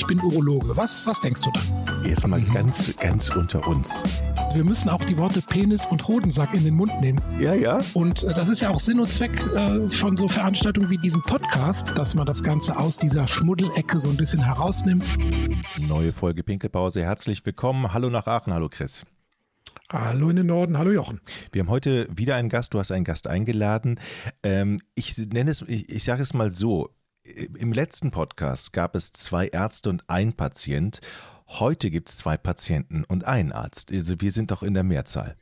ich bin Urologe. Was, was denkst du dann? Jetzt mal ganz, ganz unter uns. Wir müssen auch die Worte Penis und Hodensack in den Mund nehmen. Ja, ja. Und äh, das ist ja auch Sinn und Zweck äh, von so Veranstaltungen wie diesem Podcast, dass man das Ganze aus dieser Schmuddelecke so ein bisschen herausnimmt. Neue Folge Pinkelpause. Herzlich willkommen. Hallo nach Aachen. Hallo Chris. Hallo in den Norden, hallo Jochen. Wir haben heute wieder einen Gast, du hast einen Gast eingeladen. Ähm, ich nenne es, ich, ich sage es mal so, im letzten Podcast gab es zwei Ärzte und ein Patient. Heute gibt es zwei Patienten und einen Arzt. Also wir sind doch in der Mehrzahl.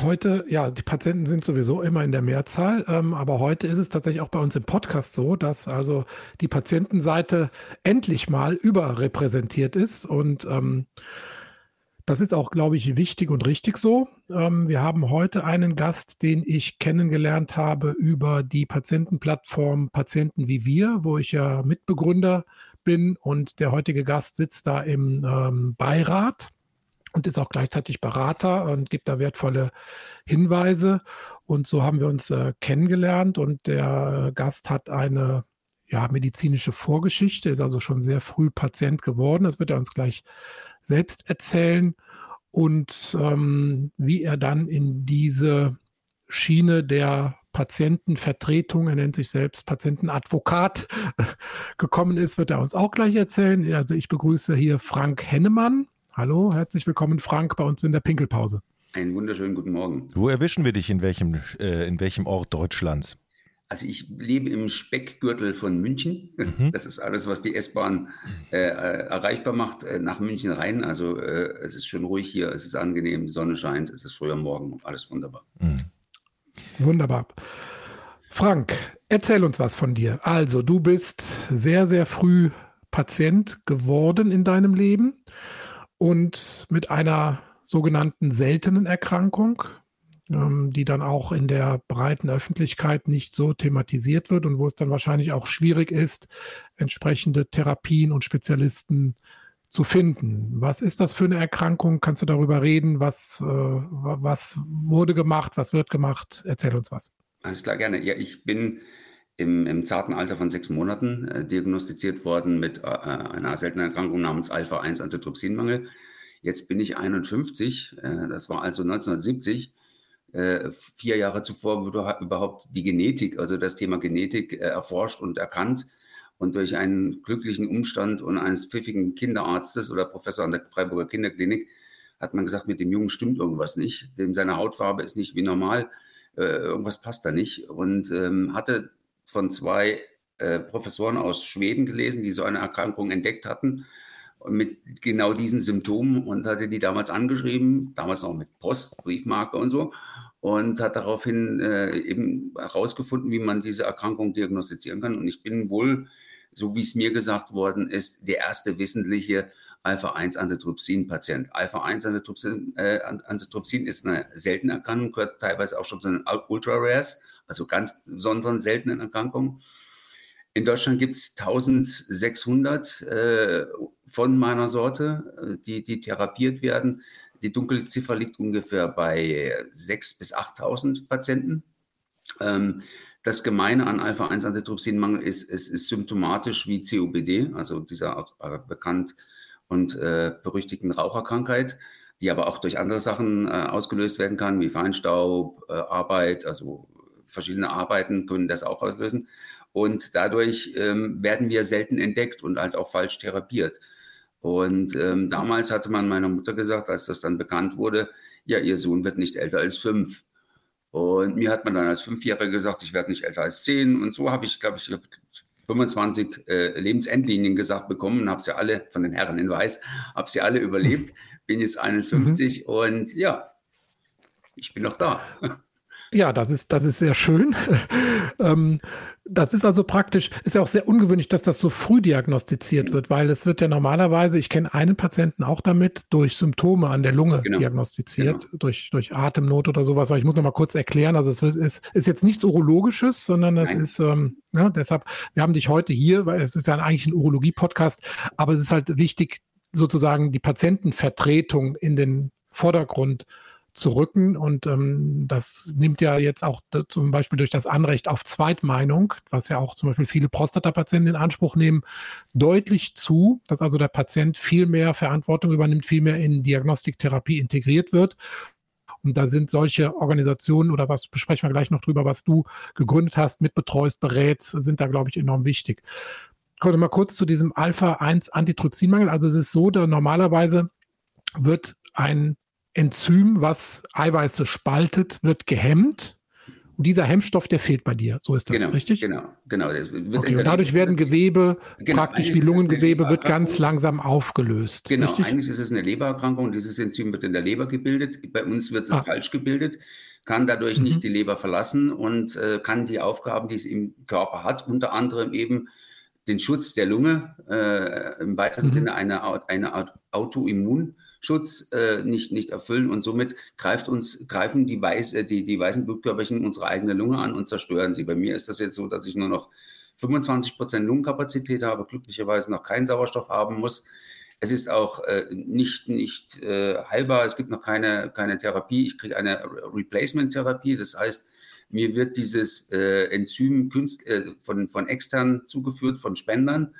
Heute, ja, die Patienten sind sowieso immer in der Mehrzahl, ähm, aber heute ist es tatsächlich auch bei uns im Podcast so, dass also die Patientenseite endlich mal überrepräsentiert ist und ähm, das ist auch, glaube ich, wichtig und richtig so. Ähm, wir haben heute einen Gast, den ich kennengelernt habe über die Patientenplattform Patienten wie wir, wo ich ja Mitbegründer bin und der heutige Gast sitzt da im ähm, Beirat und ist auch gleichzeitig Berater und gibt da wertvolle Hinweise. Und so haben wir uns äh, kennengelernt und der Gast hat eine ja, medizinische Vorgeschichte, ist also schon sehr früh Patient geworden. Das wird er uns gleich selbst erzählen und ähm, wie er dann in diese Schiene der Patientenvertretung, er nennt sich selbst Patientenadvokat, gekommen ist, wird er uns auch gleich erzählen. Also ich begrüße hier Frank Hennemann. Hallo, herzlich willkommen Frank bei uns in der Pinkelpause. Einen wunderschönen guten Morgen. Wo erwischen wir dich in welchem, äh, in welchem Ort Deutschlands? Also ich lebe im Speckgürtel von München. Mhm. Das ist alles, was die S-Bahn äh, äh, erreichbar macht, äh, nach München rein. Also äh, es ist schön ruhig hier, es ist angenehm, Sonne scheint, es ist früher Morgen, alles wunderbar. Mhm. Wunderbar. Frank, erzähl uns was von dir. Also du bist sehr, sehr früh Patient geworden in deinem Leben und mit einer sogenannten seltenen Erkrankung die dann auch in der breiten Öffentlichkeit nicht so thematisiert wird und wo es dann wahrscheinlich auch schwierig ist, entsprechende Therapien und Spezialisten zu finden. Was ist das für eine Erkrankung? Kannst du darüber reden? Was, äh, was wurde gemacht? Was wird gemacht? Erzähl uns was. Alles klar, gerne. Ja, ich bin im, im zarten Alter von sechs Monaten äh, diagnostiziert worden mit äh, einer seltenen Erkrankung namens Alpha-1-Antitrypsinmangel. Jetzt bin ich 51, äh, das war also 1970 äh, vier Jahre zuvor wurde überhaupt die Genetik, also das Thema Genetik, äh, erforscht und erkannt. Und durch einen glücklichen Umstand und eines pfiffigen Kinderarztes oder Professor an der Freiburger Kinderklinik hat man gesagt, mit dem Jungen stimmt irgendwas nicht. Dem seine Hautfarbe ist nicht wie normal. Äh, irgendwas passt da nicht. Und ähm, hatte von zwei äh, Professoren aus Schweden gelesen, die so eine Erkrankung entdeckt hatten mit genau diesen Symptomen und hatte die damals angeschrieben, damals noch mit Post, Briefmarke und so und hat daraufhin äh, eben herausgefunden, wie man diese Erkrankung diagnostizieren kann. Und ich bin wohl, so wie es mir gesagt worden ist, der erste wissentliche Alpha-1-Antitrypsin-Patient. Alpha-1-Antitrypsin äh, ist eine seltene Erkrankung, gehört teilweise auch schon zu den Ultra-Rares, also ganz besonderen seltenen Erkrankungen. In Deutschland gibt es 1600 äh, von meiner Sorte, äh, die, die therapiert werden. Die Dunkelziffer liegt ungefähr bei 6.000 bis 8.000 Patienten. Ähm, das Gemeine an Alpha-1-Antitrypsinmangel ist, es ist symptomatisch wie COPD, also dieser äh, bekannt und äh, berüchtigten Raucherkrankheit, die aber auch durch andere Sachen äh, ausgelöst werden kann, wie Feinstaub, äh, Arbeit, also verschiedene Arbeiten können das auch auslösen. Und dadurch ähm, werden wir selten entdeckt und halt auch falsch therapiert. Und ähm, damals hatte man meiner Mutter gesagt, als das dann bekannt wurde, ja, ihr Sohn wird nicht älter als fünf. Und mir hat man dann als Fünfjähriger gesagt, ich werde nicht älter als zehn. Und so habe ich, glaube ich, 25 äh, Lebensendlinien gesagt bekommen, habe sie alle von den Herren in Weiß, habe sie alle überlebt, bin jetzt 51 mhm. und ja, ich bin noch da. Ja, das ist, das ist sehr schön. ähm, das ist also praktisch, ist ja auch sehr ungewöhnlich, dass das so früh diagnostiziert wird, weil es wird ja normalerweise, ich kenne einen Patienten auch damit, durch Symptome an der Lunge genau. diagnostiziert, genau. Durch, durch Atemnot oder sowas, weil ich muss noch mal kurz erklären, also es wird, ist, ist jetzt nichts Urologisches, sondern es ist, ähm, ja, deshalb, wir haben dich heute hier, weil es ist ja eigentlich ein Urologie-Podcast, aber es ist halt wichtig, sozusagen die Patientenvertretung in den Vordergrund zu rücken. Und ähm, das nimmt ja jetzt auch zum Beispiel durch das Anrecht auf Zweitmeinung, was ja auch zum Beispiel viele Prostatapatienten in Anspruch nehmen, deutlich zu, dass also der Patient viel mehr Verantwortung übernimmt, viel mehr in Diagnostiktherapie integriert wird. Und da sind solche Organisationen oder was besprechen wir gleich noch drüber, was du gegründet hast, mitbetreust, berätst, sind da, glaube ich, enorm wichtig. Ich komme mal kurz zu diesem Alpha-1-Antitrypsinmangel. Also es ist so, da normalerweise wird ein Enzym, was Eiweiße spaltet, wird gehemmt. Und dieser Hemmstoff, der fehlt bei dir. So ist das, genau, richtig? Genau, genau. Okay, und dadurch werden Gewebe, genau, praktisch wie Lungengewebe, wird ganz langsam aufgelöst. Genau, richtig? eigentlich ist es eine Lebererkrankung. Dieses Enzym wird in der Leber gebildet. Bei uns wird es ah. falsch gebildet, kann dadurch mhm. nicht die Leber verlassen und äh, kann die Aufgaben, die es im Körper hat, unter anderem eben den Schutz der Lunge, äh, im weitesten mhm. Sinne eine, eine Autoimmun- Schutz äh, nicht, nicht erfüllen und somit greift uns, greifen die, Weiß, äh, die, die weißen Blutkörperchen unsere eigene Lunge an und zerstören sie. Bei mir ist das jetzt so, dass ich nur noch 25 Prozent Lungenkapazität habe, glücklicherweise noch keinen Sauerstoff haben muss. Es ist auch äh, nicht, nicht äh, heilbar, es gibt noch keine, keine Therapie. Ich kriege eine Replacement-Therapie, das heißt, mir wird dieses äh, Enzym künst, äh, von, von extern zugeführt, von Spendern.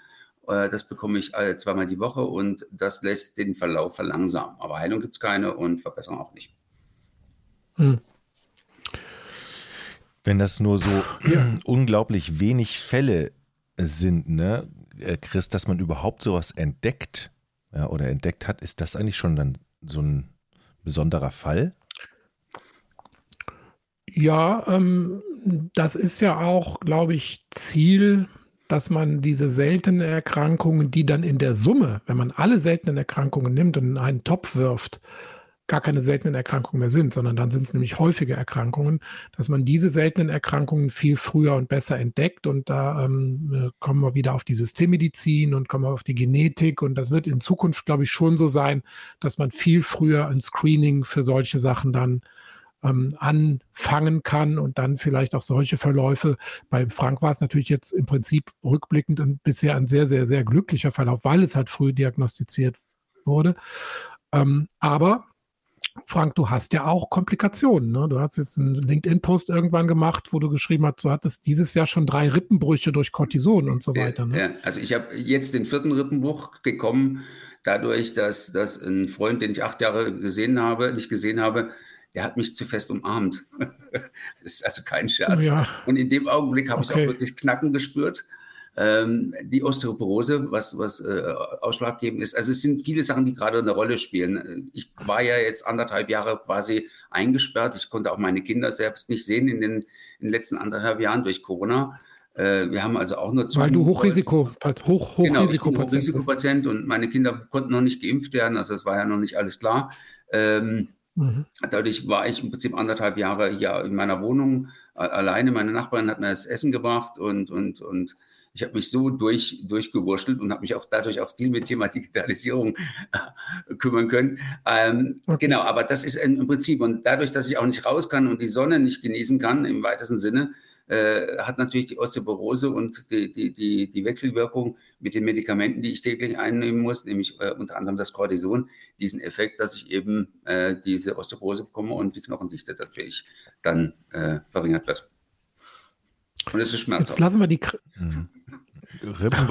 Äh, das bekomme ich zweimal die Woche und das lässt den Verlauf verlangsamen. Aber Heilung gibt es keine und Verbesserung auch nicht. Hm. Wenn das nur so ja. unglaublich wenig Fälle sind, ne, äh, Chris, dass man überhaupt sowas entdeckt ja, oder entdeckt hat, ist das eigentlich schon dann so ein besonderer Fall? Ja, ähm, das ist ja auch, glaube ich, Ziel dass man diese seltenen Erkrankungen, die dann in der Summe, wenn man alle seltenen Erkrankungen nimmt und in einen Topf wirft, gar keine seltenen Erkrankungen mehr sind, sondern dann sind es nämlich häufige Erkrankungen, dass man diese seltenen Erkrankungen viel früher und besser entdeckt. Und da ähm, äh, kommen wir wieder auf die Systemmedizin und kommen wir auf die Genetik. Und das wird in Zukunft, glaube ich, schon so sein, dass man viel früher ein Screening für solche Sachen dann ähm, anfangen kann und dann vielleicht auch solche Verläufe. Bei Frank war es natürlich jetzt im Prinzip rückblickend und bisher ein sehr, sehr, sehr glücklicher Verlauf, weil es halt früh diagnostiziert wurde. Ähm, aber Frank, du hast ja auch Komplikationen. Ne? Du hast jetzt einen LinkedIn-Post irgendwann gemacht, wo du geschrieben hast, du hattest dieses Jahr schon drei Rippenbrüche durch Cortison und so weiter. Ne? Ja, also ich habe jetzt den vierten Rippenbruch bekommen, dadurch, dass, dass ein Freund, den ich acht Jahre gesehen habe, nicht gesehen habe, der hat mich zu fest umarmt. das ist also kein Scherz. Ja. Und in dem Augenblick habe okay. ich es auch wirklich knacken gespürt. Ähm, die Osteoporose, was, was äh, ausschlaggebend ist. Also es sind viele Sachen, die gerade eine Rolle spielen. Ich war ja jetzt anderthalb Jahre quasi eingesperrt. Ich konnte auch meine Kinder selbst nicht sehen in den, in den letzten anderthalb Jahren durch Corona. Äh, wir haben also auch nur Weil du Hochrisiko, hoch, Hochrisikopatient genau, Hochrisikopatient und meine Kinder konnten noch nicht geimpft werden, also es war ja noch nicht alles klar. Ähm, Mhm. Dadurch war ich im Prinzip anderthalb Jahre hier in meiner Wohnung alleine. Meine Nachbarin hat mir das Essen gebracht und, und, und ich habe mich so durch, durchgewurschtelt und habe mich auch dadurch auch viel mit Thema Digitalisierung äh, kümmern können. Ähm, okay. Genau, aber das ist im Prinzip und dadurch, dass ich auch nicht raus kann und die Sonne nicht genießen kann im weitesten Sinne, äh, hat natürlich die Osteoporose und die, die, die, die, Wechselwirkung mit den Medikamenten, die ich täglich einnehmen muss, nämlich äh, unter anderem das Cortison, diesen Effekt, dass ich eben äh, diese Osteoporose bekomme und die Knochendichte natürlich dann äh, verringert wird. Und es ist schmerzhaft. Jetzt lassen wir die. Mhm. Rippen,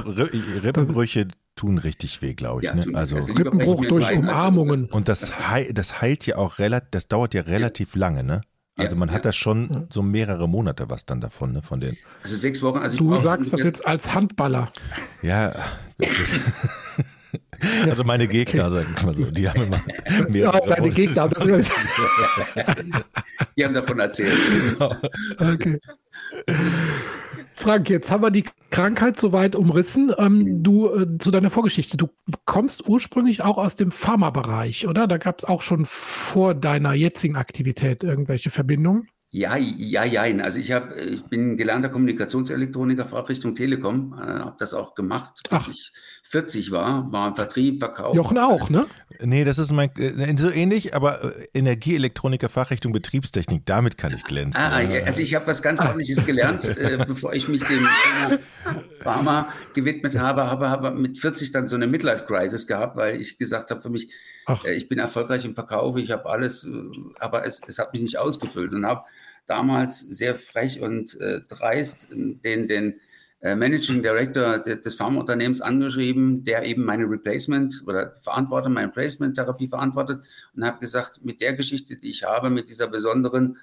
Rippenbrüche tun richtig weh, glaube ich. Ja, ne? Also Rippenbruch durch Umarmungen. Und das, das heilt ja auch relativ, das dauert ja relativ lange, ne? Also man hat da schon so mehrere Monate was dann davon, ne, von den. Also sechs Wochen. Also du sagst das jetzt als Handballer. Ja. also meine Gegner, okay. sagen wir mal so, die haben immer mehrere Ja, deine Gegner. die haben davon erzählt. Genau. Okay. Frank, jetzt haben wir die Krankheit soweit umrissen. Ähm, du äh, zu deiner Vorgeschichte. Du kommst ursprünglich auch aus dem Pharmabereich, oder? Da gab es auch schon vor deiner jetzigen Aktivität irgendwelche Verbindungen? Ja, ja, ja. Also ich habe, ich bin gelernter Kommunikationselektroniker, Fachrichtung Telekom, äh, habe das auch gemacht, bis Ach. ich 40 war, war Vertrieb, Verkauf. Jochen auch, ne? Nee, das ist mein, äh, so ähnlich, aber äh, Energieelektroniker, Fachrichtung Betriebstechnik, damit kann ich glänzen. Ah, also ich habe was ganz ordentliches gelernt, äh, bevor ich mich dem Thema Pharma gewidmet habe, habe aber mit 40 dann so eine Midlife-Crisis gehabt, weil ich gesagt habe für mich, äh, ich bin erfolgreich im Verkauf, ich habe alles, äh, aber es, es hat mich nicht ausgefüllt und habe damals sehr frech und äh, dreist den, den äh, Managing Director des Pharmaunternehmens angeschrieben, der eben meine Replacement oder verantwortet, meine Replacement-Therapie verantwortet und habe gesagt, mit der Geschichte, die ich habe, mit dieser besonderen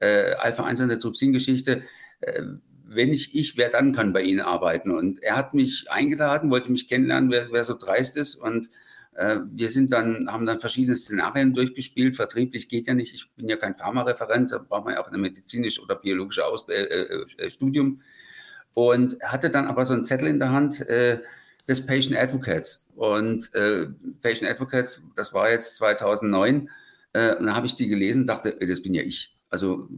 äh, Alpha-1-Antitrypsin-Geschichte, äh, wenn ich ich, wer dann kann bei Ihnen arbeiten? Und er hat mich eingeladen, wollte mich kennenlernen, wer, wer so dreist ist und äh, wir sind dann, haben dann verschiedene Szenarien durchgespielt. Vertrieblich geht ja nicht. Ich bin ja kein Pharmareferent, da braucht man ja auch ein medizinisches oder biologisches Aus äh, äh, äh, Studium. Und hatte dann aber so einen Zettel in der Hand äh, des Patient Advocates. Und äh, Patient Advocates, das war jetzt 2009. Äh, und da habe ich die gelesen dachte, das bin ja ich. Also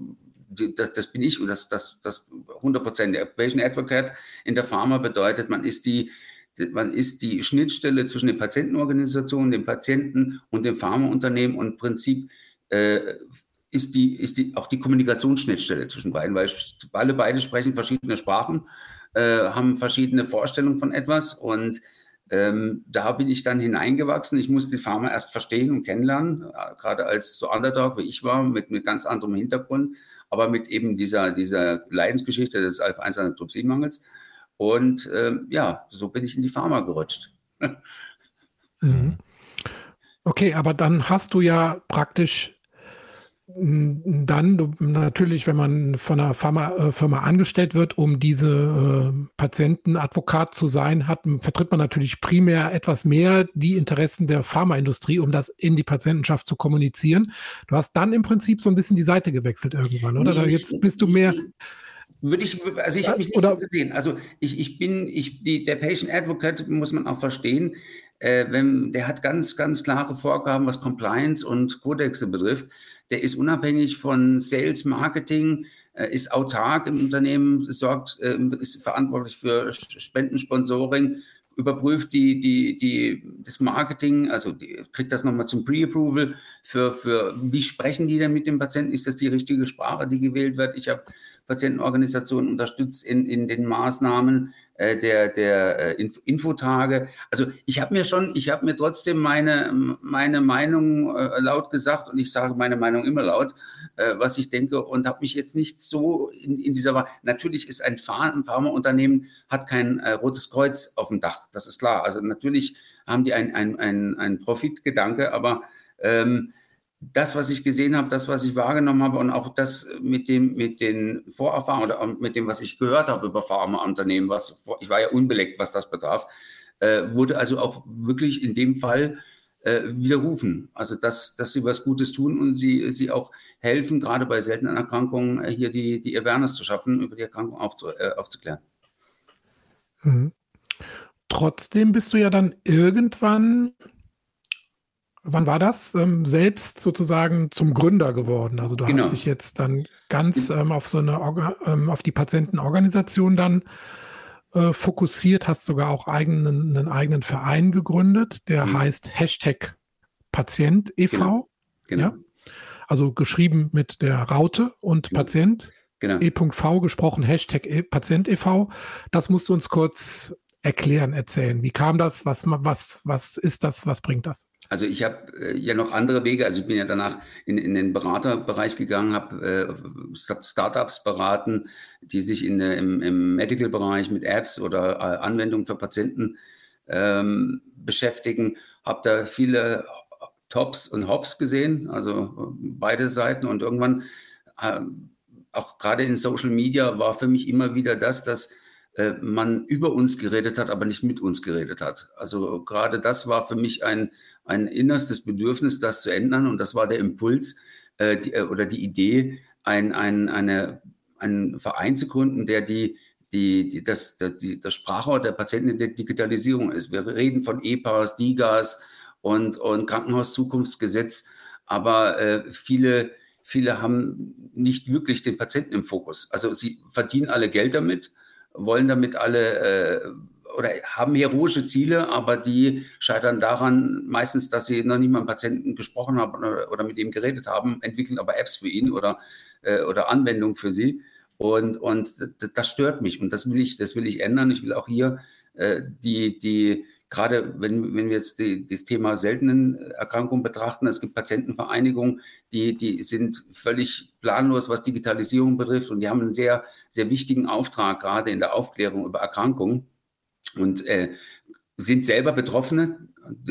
das, das, bin ich und das, das, das 100 Prozent. Der Patient Advocate in der Pharma bedeutet, man ist die man ist die Schnittstelle zwischen den Patientenorganisationen, dem Patienten und dem Pharmaunternehmen und im Prinzip äh, ist, die, ist die, auch die Kommunikationsschnittstelle zwischen beiden, weil alle beide sprechen verschiedene Sprachen, äh, haben verschiedene Vorstellungen von etwas und ähm, da bin ich dann hineingewachsen. Ich musste die Pharma erst verstehen und kennenlernen, äh, gerade als so Underdog, wie ich war, mit, mit ganz anderem Hintergrund, aber mit eben dieser, dieser Leidensgeschichte des Alpha-1-Antitrypsinmangels. Und ähm, ja, so bin ich in die Pharma gerutscht. Mhm. Okay, aber dann hast du ja praktisch dann natürlich, wenn man von einer Pharmafirma äh, angestellt wird, um diese äh, Patientenadvokat zu sein, hat, vertritt man natürlich primär etwas mehr die Interessen der Pharmaindustrie, um das in die Patientenschaft zu kommunizieren. Du hast dann im Prinzip so ein bisschen die Seite gewechselt irgendwann, oder? Nee, Jetzt bist du mehr. Würde ich, also ich habe mich nicht Oder, so gesehen. Also ich, ich bin, ich, die, der Patient Advocate muss man auch verstehen, äh, wenn, der hat ganz, ganz klare Vorgaben, was Compliance und Kodexe betrifft. Der ist unabhängig von Sales, Marketing, äh, ist autark im Unternehmen, sorgt, äh, ist verantwortlich für Spendensponsoring, überprüft die, die, die, das Marketing, also die, kriegt das nochmal zum Pre-Approval für, für, wie sprechen die denn mit dem Patienten? Ist das die richtige Sprache, die gewählt wird? Ich habe Patientenorganisationen unterstützt in, in den Maßnahmen äh, der, der äh, Infotage. Also ich habe mir schon, ich habe mir trotzdem meine, meine Meinung äh, laut gesagt und ich sage meine Meinung immer laut, äh, was ich denke und habe mich jetzt nicht so in, in dieser, natürlich ist ein, Pharmaunternehmen, hat kein äh, rotes Kreuz auf dem Dach, das ist klar. Also natürlich haben die ein, ein, ein, ein Profitgedanke, aber ähm, das, was ich gesehen habe, das, was ich wahrgenommen habe und auch das mit dem, mit den Vorerfahrungen oder mit dem, was ich gehört habe über Pharmaunternehmen, was, ich war ja unbeleckt, was das betraf, äh, wurde also auch wirklich in dem Fall äh, widerrufen. Also, dass, dass sie was Gutes tun und sie, sie auch helfen, gerade bei seltenen Erkrankungen, äh, hier die, die Awareness zu schaffen, über die Erkrankung aufzu, äh, aufzuklären. Mhm. Trotzdem bist du ja dann irgendwann wann war das, ähm, selbst sozusagen zum Gründer geworden. Also du genau. hast dich jetzt dann ganz ähm, auf so eine Orga, ähm, auf die Patientenorganisation dann äh, fokussiert, hast sogar auch eigenen, einen eigenen Verein gegründet, der mhm. heißt Hashtag Patient e.V. Genau. genau. Ja? Also geschrieben mit der Raute und genau. Patient. Genau. E.V. gesprochen, Hashtag e Patient e.V. Das musst du uns kurz erklären, erzählen. Wie kam das? Was, was, was ist das? Was bringt das? Also ich habe äh, ja noch andere Wege. Also ich bin ja danach in, in den Beraterbereich gegangen, habe äh, Startups beraten, die sich in, im, im Medical-Bereich mit Apps oder äh, Anwendungen für Patienten ähm, beschäftigen. Habe da viele Tops und Hops gesehen, also beide Seiten. Und irgendwann, äh, auch gerade in Social Media, war für mich immer wieder das, dass äh, man über uns geredet hat, aber nicht mit uns geredet hat. Also gerade das war für mich ein, ein innerstes Bedürfnis, das zu ändern. Und das war der Impuls äh, die, äh, oder die Idee, ein, ein, eine, einen Verein zu gründen, der die, die, die, das, die, das Sprachrohr der Patienten in der Digitalisierung ist. Wir reden von EPAS, DIGAS und, und Krankenhauszukunftsgesetz, aber äh, viele, viele haben nicht wirklich den Patienten im Fokus. Also sie verdienen alle Geld damit, wollen damit alle äh, oder haben heroische Ziele, aber die scheitern daran meistens, dass sie noch nicht mal mit einem Patienten gesprochen haben oder, oder mit ihm geredet haben, entwickeln aber Apps für ihn oder, äh, oder Anwendungen für sie. Und, und das stört mich und das will ich, das will ich ändern. Ich will auch hier äh, die, die, gerade wenn, wenn wir jetzt die, das Thema seltenen Erkrankungen betrachten, es gibt Patientenvereinigungen, die, die sind völlig planlos, was Digitalisierung betrifft und die haben einen sehr, sehr wichtigen Auftrag, gerade in der Aufklärung über Erkrankungen und äh, sind selber Betroffene.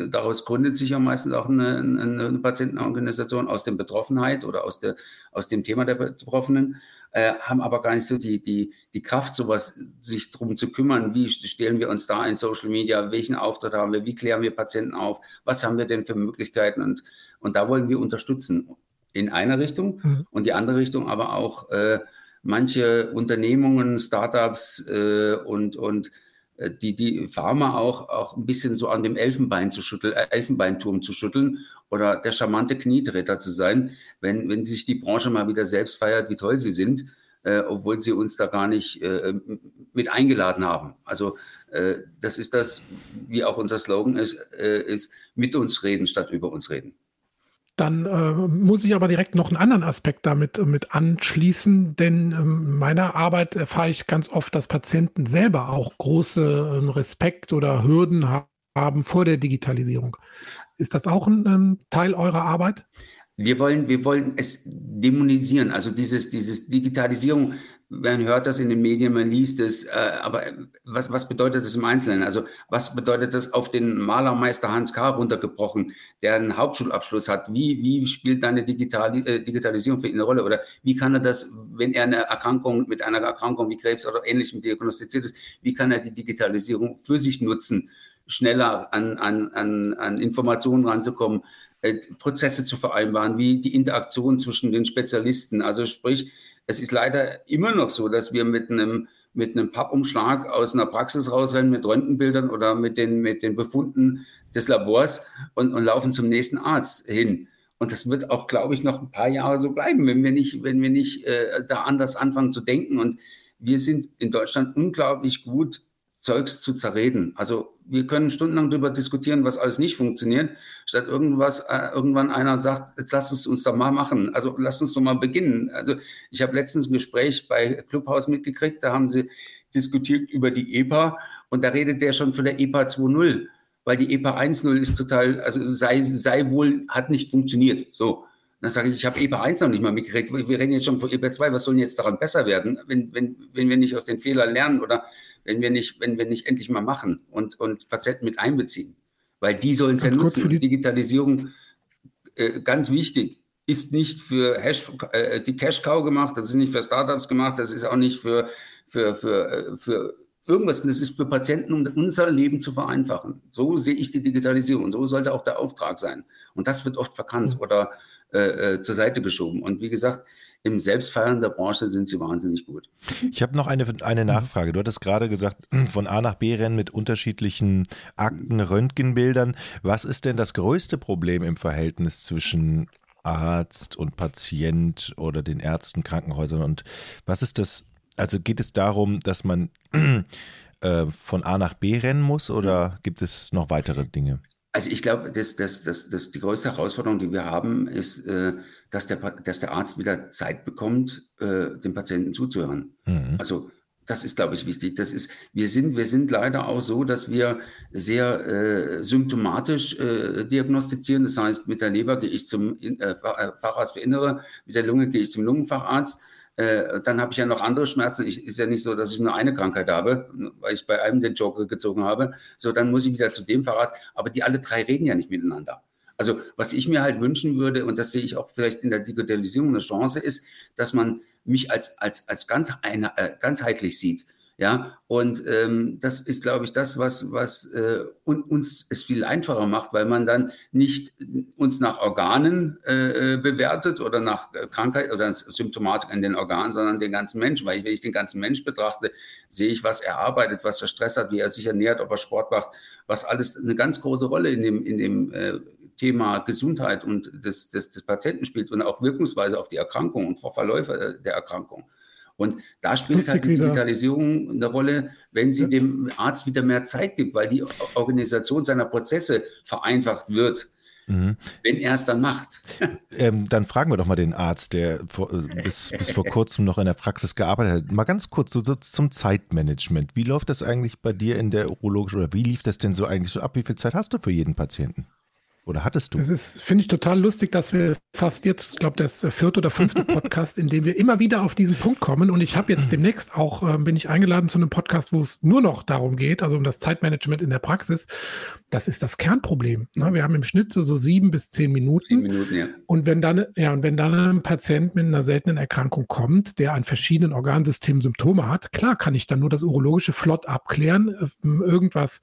Daraus gründet sich ja meistens auch eine, eine Patientenorganisation aus der Betroffenheit oder aus, der, aus dem Thema der Betroffenen äh, haben aber gar nicht so die, die, die Kraft, sowas sich darum zu kümmern, wie stellen wir uns da in Social Media, welchen Auftritt haben wir, wie klären wir Patienten auf, was haben wir denn für Möglichkeiten? Und, und da wollen wir unterstützen in einer Richtung mhm. und die andere Richtung aber auch äh, manche Unternehmungen, Startups äh, und, und die, die Pharma auch, auch ein bisschen so an dem Elfenbein zu schütteln, äh, Elfenbeinturm zu schütteln oder der charmante Knietretter zu sein, wenn, wenn sich die Branche mal wieder selbst feiert, wie toll sie sind, äh, obwohl sie uns da gar nicht äh, mit eingeladen haben. Also äh, das ist das, wie auch unser Slogan ist, äh, ist mit uns reden statt über uns reden. Dann äh, muss ich aber direkt noch einen anderen Aspekt damit äh, mit anschließen, denn in ähm, meiner Arbeit erfahre ich ganz oft, dass Patienten selber auch große äh, Respekt oder Hürden ha haben vor der Digitalisierung. Ist das auch ein, ein Teil eurer Arbeit? Wir wollen, wir wollen es dämonisieren. Also dieses, dieses Digitalisierung man hört das in den Medien, man liest es, äh, aber was, was bedeutet das im Einzelnen? Also was bedeutet das auf den Malermeister Hans K. runtergebrochen, der einen Hauptschulabschluss hat? Wie, wie spielt deine Digitali äh, Digitalisierung für ihn eine Rolle? Oder wie kann er das, wenn er eine Erkrankung mit einer Erkrankung wie Krebs oder ähnlichem diagnostiziert ist, wie kann er die Digitalisierung für sich nutzen, schneller an, an, an, an Informationen ranzukommen? Äh, Prozesse zu vereinbaren, wie die Interaktion zwischen den Spezialisten. Also sprich, es ist leider immer noch so, dass wir mit einem, mit einem Pappumschlag aus einer Praxis rausrennen mit Röntgenbildern oder mit den, mit den Befunden des Labors und, und laufen zum nächsten Arzt hin. Und das wird auch, glaube ich, noch ein paar Jahre so bleiben, wenn wir nicht, wenn wir nicht äh, da anders anfangen zu denken. Und wir sind in Deutschland unglaublich gut Zeugs zu zerreden. Also wir können stundenlang darüber diskutieren, was alles nicht funktioniert, statt irgendwas, äh, irgendwann einer sagt, jetzt lass es uns doch mal machen. Also lass uns doch mal beginnen. Also ich habe letztens ein Gespräch bei Clubhouse mitgekriegt, da haben sie diskutiert über die EPA und da redet der schon von der EPA 2.0, weil die EPA 1.0 ist total, also sei, sei wohl, hat nicht funktioniert. So. Dann sage ich, ich habe EPA 1 noch nicht mal mitgekriegt. Wir reden jetzt schon von EPA 2. Was soll denn jetzt daran besser werden, wenn, wenn, wenn wir nicht aus den Fehlern lernen oder wenn wir nicht, wenn wir nicht endlich mal machen und, und Patienten mit einbeziehen. Weil die sollen es ja nutzen. Die Digitalisierung, äh, ganz wichtig, ist nicht für Hash, äh, die Cash-Cow gemacht, das ist nicht für Startups gemacht, das ist auch nicht für, für, für, äh, für irgendwas, das ist für Patienten, um unser Leben zu vereinfachen. So sehe ich die Digitalisierung. So sollte auch der Auftrag sein. Und das wird oft verkannt mhm. oder äh, äh, zur Seite geschoben. Und wie gesagt, im Selbstfeiern der Branche sind sie wahnsinnig gut. Ich habe noch eine, eine Nachfrage. Du hattest gerade gesagt, von A nach B rennen mit unterschiedlichen Akten, Röntgenbildern. Was ist denn das größte Problem im Verhältnis zwischen Arzt und Patient oder den Ärzten, Krankenhäusern? Und was ist das? Also geht es darum, dass man äh, von A nach B rennen muss oder gibt es noch weitere Dinge? Also ich glaube, dass, dass, dass, dass die größte Herausforderung, die wir haben, ist, äh, dass, der, dass der Arzt wieder Zeit bekommt, äh, dem Patienten zuzuhören. Mhm. Also das ist, glaube ich, wichtig. Das ist, wir sind, wir sind leider auch so, dass wir sehr äh, symptomatisch äh, diagnostizieren. Das heißt, mit der Leber gehe ich zum äh, Facharzt für Innere, mit der Lunge gehe ich zum Lungenfacharzt äh, dann habe ich ja noch andere Schmerzen. Ich, ist ja nicht so, dass ich nur eine Krankheit habe, weil ich bei einem den Joker gezogen habe. So, dann muss ich wieder zu dem Facharzt. Aber die alle drei reden ja nicht miteinander. Also, was ich mir halt wünschen würde, und das sehe ich auch vielleicht in der Digitalisierung eine Chance, ist, dass man mich als, als, als ganz eine, äh, ganzheitlich sieht. Ja, und ähm, das ist, glaube ich, das, was, was äh, uns es viel einfacher macht, weil man dann nicht uns nach Organen äh, bewertet oder nach Krankheit oder Symptomatik an den Organen, sondern den ganzen Menschen. Weil ich, wenn ich den ganzen Mensch betrachte, sehe ich, was er arbeitet, was er Stress hat, wie er sich ernährt, ob er Sport macht, was alles eine ganz große Rolle in dem, in dem äh, Thema Gesundheit und des, des, des Patienten spielt und auch Wirkungsweise auf die Erkrankung und Verläufe der Erkrankung. Und da spielt Lustig halt die Digitalisierung eine Rolle, wenn sie ja. dem Arzt wieder mehr Zeit gibt, weil die Organisation seiner Prozesse vereinfacht wird. Mhm. Wenn er es dann macht. Ähm, dann fragen wir doch mal den Arzt, der vor, äh, bis, bis vor kurzem noch in der Praxis gearbeitet hat. Mal ganz kurz so, so, zum Zeitmanagement. Wie läuft das eigentlich bei dir in der urologischen oder wie lief das denn so eigentlich so ab? Wie viel Zeit hast du für jeden Patienten? Oder hattest du? Das ist, finde ich, total lustig, dass wir fast jetzt, ich glaube, das ist der vierte oder fünfte Podcast, in dem wir immer wieder auf diesen Punkt kommen. Und ich habe jetzt demnächst auch, äh, bin ich eingeladen zu einem Podcast, wo es nur noch darum geht, also um das Zeitmanagement in der Praxis. Das ist das Kernproblem. Ne? Wir haben im Schnitt so, so sieben bis zehn Minuten. Zehn Minuten, ja. Und wenn dann, ja, und wenn dann ein Patient mit einer seltenen Erkrankung kommt, der an verschiedenen Organsystemen Symptome hat, klar kann ich dann nur das urologische flott abklären, äh, irgendwas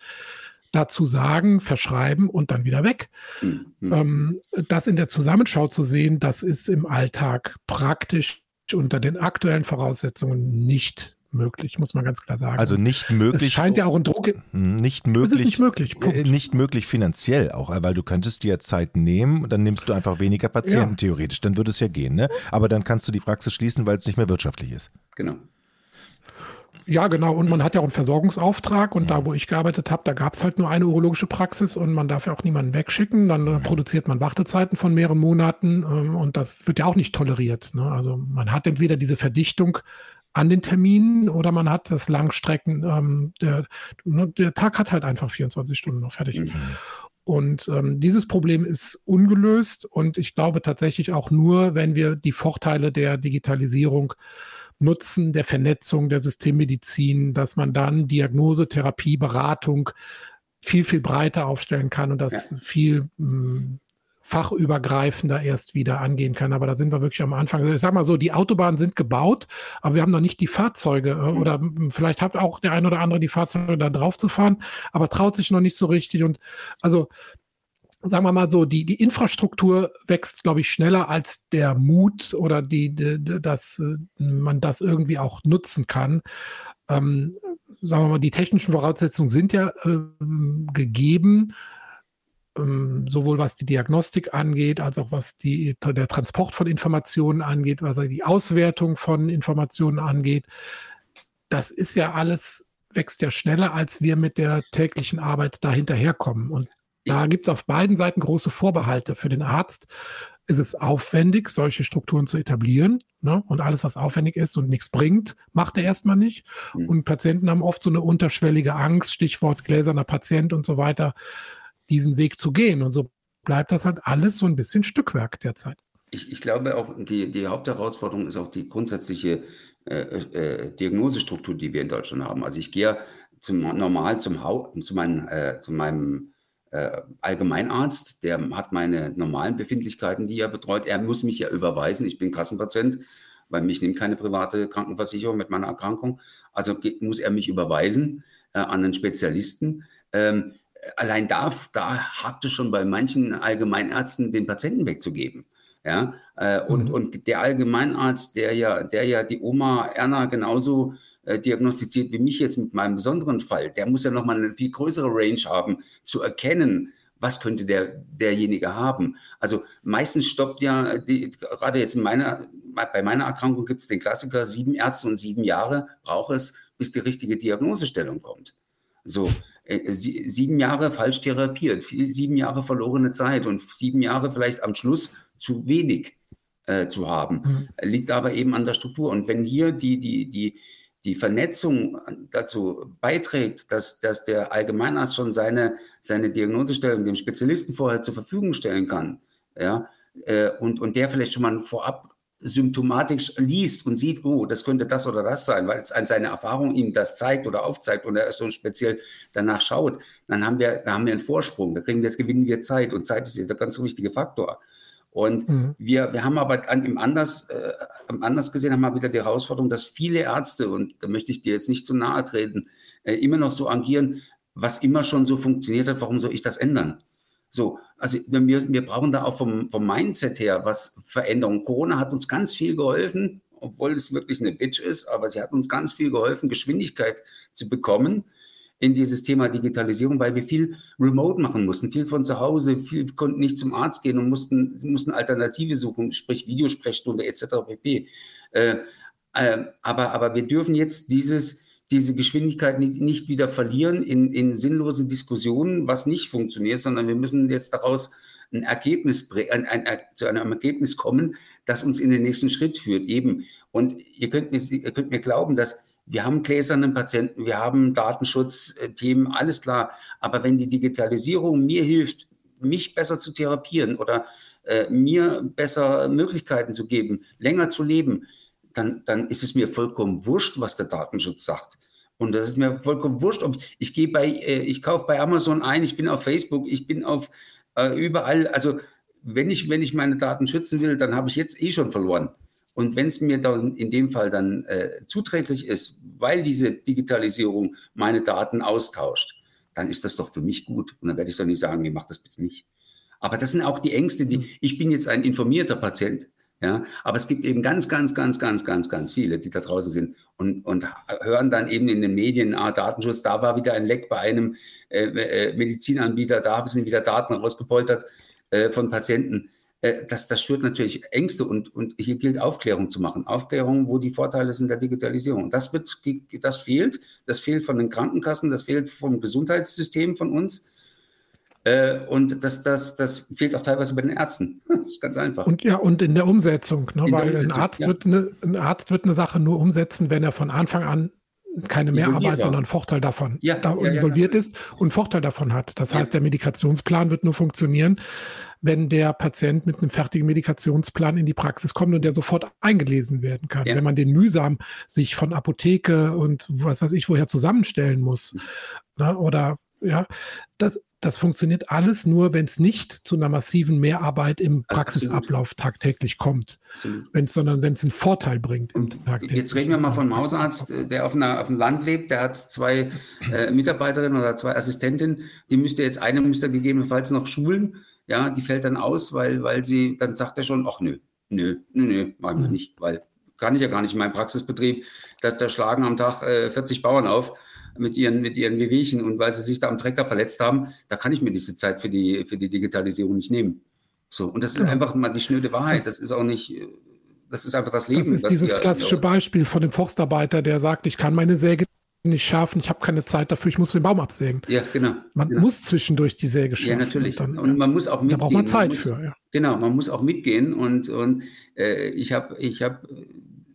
dazu sagen, verschreiben und dann wieder weg. Mhm. Ähm, das in der Zusammenschau zu sehen, das ist im Alltag praktisch unter den aktuellen Voraussetzungen nicht möglich, muss man ganz klar sagen. Also nicht möglich. Es scheint ja auch ein Druck. Hm, nicht möglich. Es ist nicht möglich. Punkt. Äh, nicht möglich finanziell auch, weil du könntest dir Zeit nehmen und dann nimmst du einfach weniger Patienten ja. theoretisch. Dann würde es ja gehen, ne? Aber dann kannst du die Praxis schließen, weil es nicht mehr wirtschaftlich ist. Genau. Ja, genau. Und man hat ja auch einen Versorgungsauftrag. Und da, wo ich gearbeitet habe, da gab es halt nur eine urologische Praxis und man darf ja auch niemanden wegschicken. Dann äh, produziert man Wartezeiten von mehreren Monaten ähm, und das wird ja auch nicht toleriert. Ne? Also man hat entweder diese Verdichtung an den Terminen oder man hat das Langstrecken. Ähm, der, ne, der Tag hat halt einfach 24 Stunden noch fertig. Mhm. Und ähm, dieses Problem ist ungelöst und ich glaube tatsächlich auch nur, wenn wir die Vorteile der Digitalisierung Nutzen der Vernetzung der Systemmedizin, dass man dann Diagnose, Therapie, Beratung viel, viel breiter aufstellen kann und das ja. viel mh, hm, fachübergreifender erst wieder angehen kann. Aber da sind wir wirklich am Anfang. Ich sag mal so, die Autobahnen sind gebaut, aber wir haben noch nicht die Fahrzeuge äh, mhm. oder vielleicht hat auch der ein oder andere die Fahrzeuge da drauf zu fahren, aber traut sich noch nicht so richtig. Und also sagen wir mal so, die, die Infrastruktur wächst, glaube ich, schneller als der Mut oder die, die, dass äh, man das irgendwie auch nutzen kann. Ähm, sagen wir mal, die technischen Voraussetzungen sind ja äh, gegeben, ähm, sowohl was die Diagnostik angeht, als auch was die, der Transport von Informationen angeht, was die Auswertung von Informationen angeht. Das ist ja alles wächst ja schneller, als wir mit der täglichen Arbeit da hinterherkommen. Und da gibt es auf beiden Seiten große Vorbehalte. Für den Arzt ist es aufwendig, solche Strukturen zu etablieren. Ne? Und alles, was aufwendig ist und nichts bringt, macht er erstmal nicht. Mhm. Und Patienten haben oft so eine unterschwellige Angst, Stichwort gläserner Patient und so weiter, diesen Weg zu gehen. Und so bleibt das halt alles so ein bisschen Stückwerk derzeit. Ich, ich glaube auch, die, die Hauptherausforderung ist auch die grundsätzliche äh, äh, Diagnosestruktur, die wir in Deutschland haben. Also ich gehe zum, normal zum, zu, mein, äh, zu meinem äh, Allgemeinarzt, der hat meine normalen Befindlichkeiten, die er betreut. Er muss mich ja überweisen. Ich bin Kassenpatient, weil mich nimmt keine private Krankenversicherung mit meiner Erkrankung. Also muss er mich überweisen äh, an einen Spezialisten. Ähm, allein da, da ihr schon bei manchen Allgemeinärzten den Patienten wegzugeben. Ja, äh, und, mhm. und der Allgemeinarzt, der ja, der ja die Oma Erna genauso diagnostiziert wie mich jetzt mit meinem besonderen Fall, der muss ja nochmal eine viel größere Range haben, zu erkennen, was könnte der, derjenige haben. Also meistens stoppt ja, die, gerade jetzt in meiner, bei meiner Erkrankung gibt es den Klassiker, sieben Ärzte und sieben Jahre braucht es, bis die richtige Diagnosestellung kommt. So, äh, sieben Jahre falsch therapiert, sieben Jahre verlorene Zeit und sieben Jahre vielleicht am Schluss zu wenig äh, zu haben. Mhm. Liegt aber eben an der Struktur. Und wenn hier die, die, die, die Vernetzung dazu beiträgt, dass, dass der Allgemeinarzt schon seine, seine Diagnosestellung dem Spezialisten vorher zur Verfügung stellen kann, ja, äh, und, und der vielleicht schon mal vorab symptomatisch liest und sieht, oh, das könnte das oder das sein, weil es an seine Erfahrung ihm das zeigt oder aufzeigt und er so speziell danach schaut, dann haben wir, da haben wir einen Vorsprung, da kriegen wir, gewinnen wir Zeit und Zeit ist der ganz wichtige Faktor. Und mhm. wir, wir haben aber an, im anders, äh, anders gesehen, haben wir wieder die Herausforderung, dass viele Ärzte, und da möchte ich dir jetzt nicht zu nahe treten, äh, immer noch so agieren, was immer schon so funktioniert hat, warum soll ich das ändern? So, also wir, wir brauchen da auch vom, vom Mindset her was Veränderung. Corona hat uns ganz viel geholfen, obwohl es wirklich eine Bitch ist, aber sie hat uns ganz viel geholfen, Geschwindigkeit zu bekommen in dieses Thema Digitalisierung, weil wir viel remote machen mussten, viel von zu Hause, viel konnten nicht zum Arzt gehen und mussten, mussten Alternative suchen, sprich Videosprechstunde etc. pp. Äh, äh, aber, aber wir dürfen jetzt dieses, diese Geschwindigkeit nicht, nicht wieder verlieren in, in sinnlose Diskussionen, was nicht funktioniert, sondern wir müssen jetzt daraus ein Ergebnis, ein, ein, zu einem Ergebnis kommen, das uns in den nächsten Schritt führt. Eben. Und ihr könnt mir, ihr könnt mir glauben, dass wir haben gläsernen Patienten, wir haben Datenschutzthemen, alles klar. Aber wenn die Digitalisierung mir hilft, mich besser zu therapieren oder äh, mir besser Möglichkeiten zu geben, länger zu leben, dann, dann ist es mir vollkommen wurscht, was der Datenschutz sagt. Und das ist mir vollkommen wurscht, ob ich, ich gehe bei, äh, ich kaufe bei Amazon ein, ich bin auf Facebook, ich bin auf äh, überall. Also wenn ich, wenn ich meine Daten schützen will, dann habe ich jetzt eh schon verloren. Und wenn es mir dann in dem Fall dann äh, zuträglich ist, weil diese Digitalisierung meine Daten austauscht, dann ist das doch für mich gut. Und dann werde ich doch nicht sagen, ihr macht das bitte nicht. Aber das sind auch die Ängste, die, mhm. ich bin jetzt ein informierter Patient, ja, aber es gibt eben ganz, ganz, ganz, ganz, ganz, ganz viele, die da draußen sind und, und hören dann eben in den Medien, ah, Datenschutz, da war wieder ein Leck bei einem äh, äh, Medizinanbieter, da sind wieder Daten rausgepoltert äh, von Patienten. Äh, das, das schürt natürlich Ängste und, und hier gilt Aufklärung zu machen. Aufklärung, wo die Vorteile sind der Digitalisierung. Das, wird, das fehlt. Das fehlt von den Krankenkassen, das fehlt vom Gesundheitssystem von uns. Äh, und das, das, das fehlt auch teilweise bei den Ärzten. Das ist ganz einfach. Und ja, und in der Umsetzung, ne? weil Umsetzung, ein, Arzt ja. wird eine, ein Arzt wird eine Sache nur umsetzen, wenn er von Anfang an keine Mehrarbeit, sondern Vorteil davon ja, da ja, involviert ja, ist und Vorteil davon hat. Das heißt, der Medikationsplan wird nur funktionieren, wenn der Patient mit einem fertigen Medikationsplan in die Praxis kommt und der sofort eingelesen werden kann. Wenn man den mühsam sich von Apotheke und was weiß ich woher zusammenstellen muss mhm. ne, oder ja, das, das funktioniert alles nur, wenn es nicht zu einer massiven Mehrarbeit im Praxisablauf tagtäglich kommt, wenn's, sondern wenn es einen Vorteil bringt. Jetzt reden wir mal von einem Hausarzt, äh, der auf, einer, auf dem Land lebt, der hat zwei äh, Mitarbeiterinnen oder zwei Assistentinnen, die müsste jetzt eine müsste gegebenenfalls noch schulen, ja, die fällt dann aus, weil, weil sie, dann sagt er schon, ach nö, nö, nö, nö, machen wir mhm. nicht, weil kann ich ja gar nicht in meinem Praxisbetrieb, da, da schlagen am Tag äh, 40 Bauern auf mit ihren, mit ihren Wehwehchen und weil sie sich da am Trecker verletzt haben, da kann ich mir diese Zeit für die, für die Digitalisierung nicht nehmen. So, und das ist genau. einfach mal die schnöde Wahrheit. Das, das, ist auch nicht, das ist einfach das Leben. Das ist dieses klassische Beispiel von dem Forstarbeiter, der sagt, ich kann meine Säge nicht scharfen, ich habe keine Zeit dafür, ich muss den Baum absägen. Ja, genau. Man genau. muss zwischendurch die Säge schärfen. Ja, natürlich. Und, dann, und man muss auch mitgehen. Da braucht man Zeit man muss, für, ja. Genau, man muss auch mitgehen und, und äh, ich habe ich hab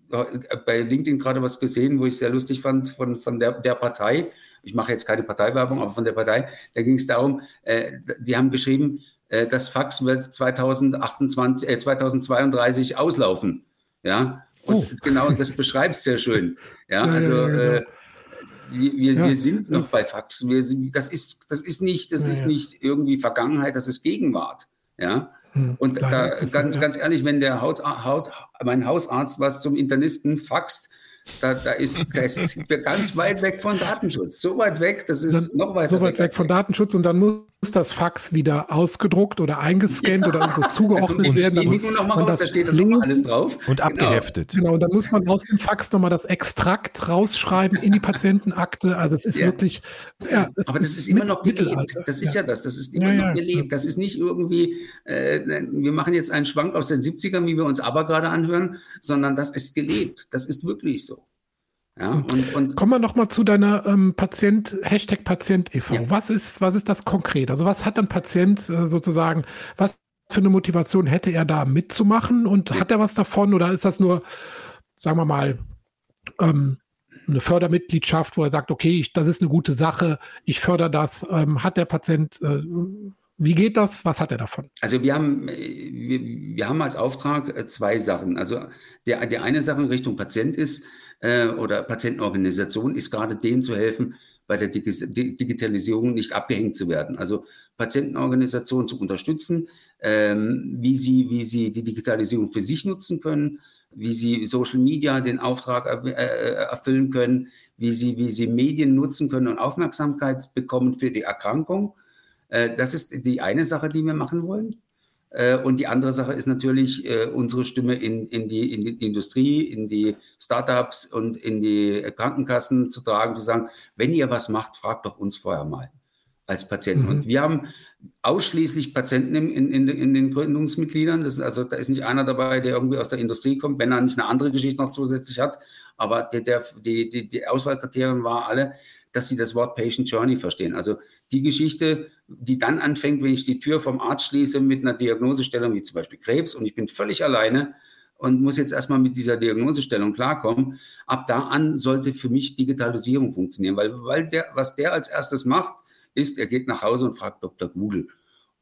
bei LinkedIn gerade was gesehen, wo ich sehr lustig fand von, von der, der Partei, ich mache jetzt keine Parteiwerbung, aber von der Partei, da ging es darum, äh, die haben geschrieben, äh, das Fax wird 2028, äh, 2032 auslaufen. Ja, und oh. genau das beschreibt es sehr schön. Ja, also ja, ja, ja, äh, wir, ja, wir sind noch bei Fax. Wir, das, ist, das ist nicht, das ist nicht irgendwie Vergangenheit, das ist Gegenwart. Ja. Hm, und da, ganz, ganz ehrlich, wenn der Haut, Haut, mein Hausarzt was zum Internisten faxt, da, da, ist, da sind wir ganz weit weg von Datenschutz. So weit weg, das ist dann, noch weiter So weit weg, weg von Datenschutz und dann muss das Fax wieder ausgedruckt oder eingescannt ja. oder irgendwo zugeordnet und werden. Dann muss man raus, das da steht dann nochmal alles drauf. Und genau. abgeheftet. Genau, und dann muss man aus dem Fax nochmal das Extrakt rausschreiben in die Patientenakte. Also es ist ja. wirklich, ja, es Aber das ist, ist immer noch gelebt. Das ist ja. ja, das, das ist immer noch gelebt. Das ist nicht irgendwie, äh, wir machen jetzt einen Schwank aus den 70ern, wie wir uns aber gerade anhören, sondern das ist gelebt. Das ist wirklich so. Ja, und, und Kommen wir nochmal zu deiner ähm, Patient, Hashtag Patient e.V. Ja. Was, ist, was ist das konkret? Also was hat ein Patient äh, sozusagen, was für eine Motivation hätte er da mitzumachen und ja. hat er was davon oder ist das nur, sagen wir mal, ähm, eine Fördermitgliedschaft, wo er sagt, okay, ich, das ist eine gute Sache, ich fördere das. Ähm, hat der Patient, äh, wie geht das? Was hat er davon? Also wir haben, wir, wir haben als Auftrag äh, zwei Sachen. Also der, die eine Sache in Richtung Patient ist, äh, oder Patientenorganisation ist gerade denen zu helfen, bei der Digitalisierung nicht abgehängt zu werden. Also Patientenorganisationen zu unterstützen, ähm, wie, sie, wie sie die Digitalisierung für sich nutzen können, wie sie Social Media den Auftrag er, äh, erfüllen können, wie sie, wie sie Medien nutzen können und Aufmerksamkeit bekommen für die Erkrankung. Äh, das ist die eine Sache, die wir machen wollen. Äh, und die andere Sache ist natürlich äh, unsere Stimme in, in, die, in die Industrie, in die Startups und in die Krankenkassen zu tragen, zu sagen, wenn ihr was macht, fragt doch uns vorher mal. als Patienten. Mhm. Und wir haben ausschließlich Patienten in, in, in, den Gründungsmitgliedern. Das ist also, da ist nicht einer dabei, der irgendwie aus der Industrie kommt, wenn er nicht eine andere Geschichte noch zusätzlich hat. Aber der, der, die, die, die Auswahlkriterien waren alle, dass sie das Wort Patient Journey verstehen. Also die Geschichte, die dann anfängt, wenn ich die Tür vom Arzt schließe mit einer Diagnosestellung wie zum Beispiel Krebs und ich bin völlig alleine und muss jetzt erstmal mit dieser Diagnosestellung klarkommen. Ab da an sollte für mich Digitalisierung funktionieren, weil, weil der, was der als erstes macht, ist, er geht nach Hause und fragt Dr. Google.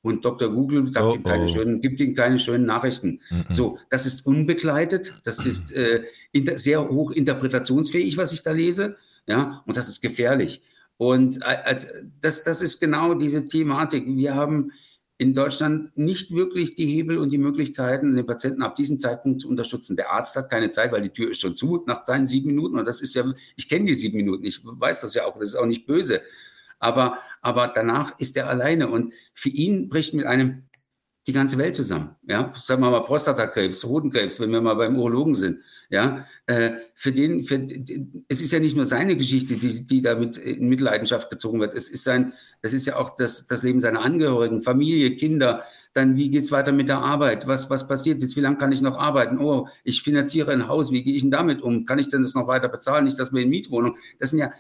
Und Dr. Google sagt oh, ihm keine oh. schönen, gibt ihm keine schönen Nachrichten. Mhm. So, das ist unbegleitet, das ist äh, inter, sehr hoch interpretationsfähig, was ich da lese. Ja, und das ist gefährlich. Und äh, als, das, das ist genau diese Thematik. Wir haben in Deutschland nicht wirklich die Hebel und die Möglichkeiten, den Patienten ab diesem Zeitpunkt zu unterstützen. Der Arzt hat keine Zeit, weil die Tür ist schon zu nach seinen sieben Minuten. Und das ist ja, ich kenne die sieben Minuten, ich weiß das ja auch, das ist auch nicht böse. Aber, aber danach ist er alleine und für ihn bricht mit einem die ganze Welt zusammen. Ja, sagen wir mal Prostatakrebs, Hodenkrebs, wenn wir mal beim Urologen sind. Ja, äh, für den, für, es ist ja nicht nur seine Geschichte, die, die damit in Mitleidenschaft gezogen wird. Es ist sein, es ist ja auch das, das Leben seiner Angehörigen, Familie, Kinder. Dann, wie geht's weiter mit der Arbeit? Was, was passiert jetzt? Wie lange kann ich noch arbeiten? Oh, ich finanziere ein Haus. Wie gehe ich denn damit um? Kann ich denn das noch weiter bezahlen? Nicht, dass wir in Mietwohnung. Das sind ja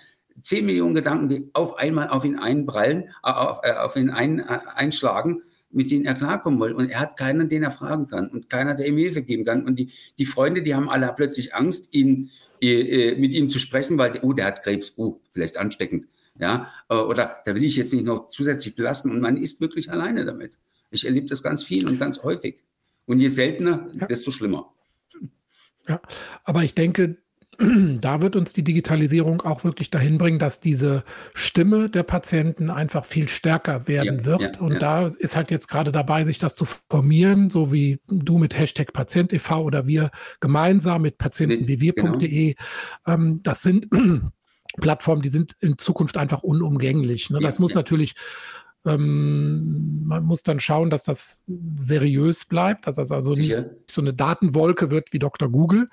10 Millionen Gedanken, die auf einmal auf ihn einprallen, auf, äh, auf ihn ein, äh, einschlagen mit denen er klarkommen will. Und er hat keinen, den er fragen kann und keiner, der ihm Hilfe geben kann. Und die, die Freunde, die haben alle plötzlich Angst, ihn, äh, äh mit ihm zu sprechen, weil, oh, der hat Krebs, oh, vielleicht ansteckend. Ja, äh, oder da will ich jetzt nicht noch zusätzlich belasten. Und man ist wirklich alleine damit. Ich erlebe das ganz viel und ganz häufig. Und je seltener, ja. desto schlimmer. Ja, aber ich denke, da wird uns die Digitalisierung auch wirklich dahin bringen, dass diese Stimme der Patienten einfach viel stärker werden ja, wird. Ja, und ja. da ist halt jetzt gerade dabei, sich das zu formieren, so wie du mit Hashtag Patient e.V. oder wir gemeinsam mit patientenwiewir.de. Genau. Ähm, das sind Plattformen, die sind in Zukunft einfach unumgänglich. Ne? Das muss natürlich ähm, man muss dann schauen, dass das seriös bleibt, dass das also Sicher. nicht so eine Datenwolke wird wie Dr. Google.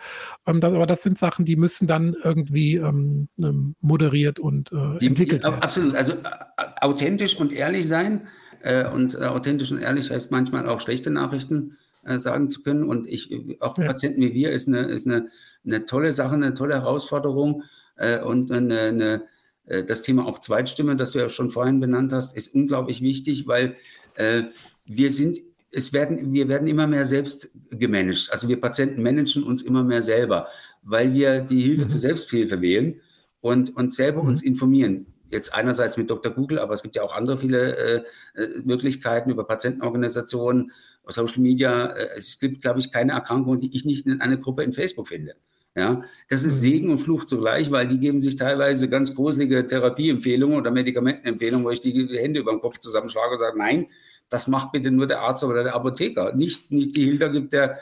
Ähm, das, aber das sind Sachen, die müssen dann irgendwie ähm, ähm moderiert und äh, die, entwickelt werden. Absolut. Also äh, authentisch und ehrlich sein. Äh, und äh, authentisch und ehrlich heißt manchmal auch schlechte Nachrichten äh, sagen zu können. Und ich, auch ja. Patienten wie wir ist eine, ist eine, eine tolle Sache, eine tolle Herausforderung äh, und eine, eine das Thema auch Zweitstimme, das du ja schon vorhin benannt hast, ist unglaublich wichtig, weil äh, wir sind, es werden, wir werden immer mehr selbst gemanagt. Also wir Patienten managen uns immer mehr selber, weil wir die Hilfe mhm. zur Selbsthilfe wählen und, und selber mhm. uns informieren. Jetzt einerseits mit Dr. Google, aber es gibt ja auch andere viele äh, äh Möglichkeiten über Patientenorganisationen, Social Media. Äh, es gibt, glaube ich, keine Erkrankung, die ich nicht in einer Gruppe in Facebook finde. Ja, das ist mhm. Segen und Fluch zugleich, weil die geben sich teilweise ganz gruselige Therapieempfehlungen oder Medikamentenempfehlungen, wo ich die Hände über den Kopf zusammenschlage und sage, nein, das macht bitte nur der Arzt oder der Apotheker. Nicht, nicht die Hilda gibt der,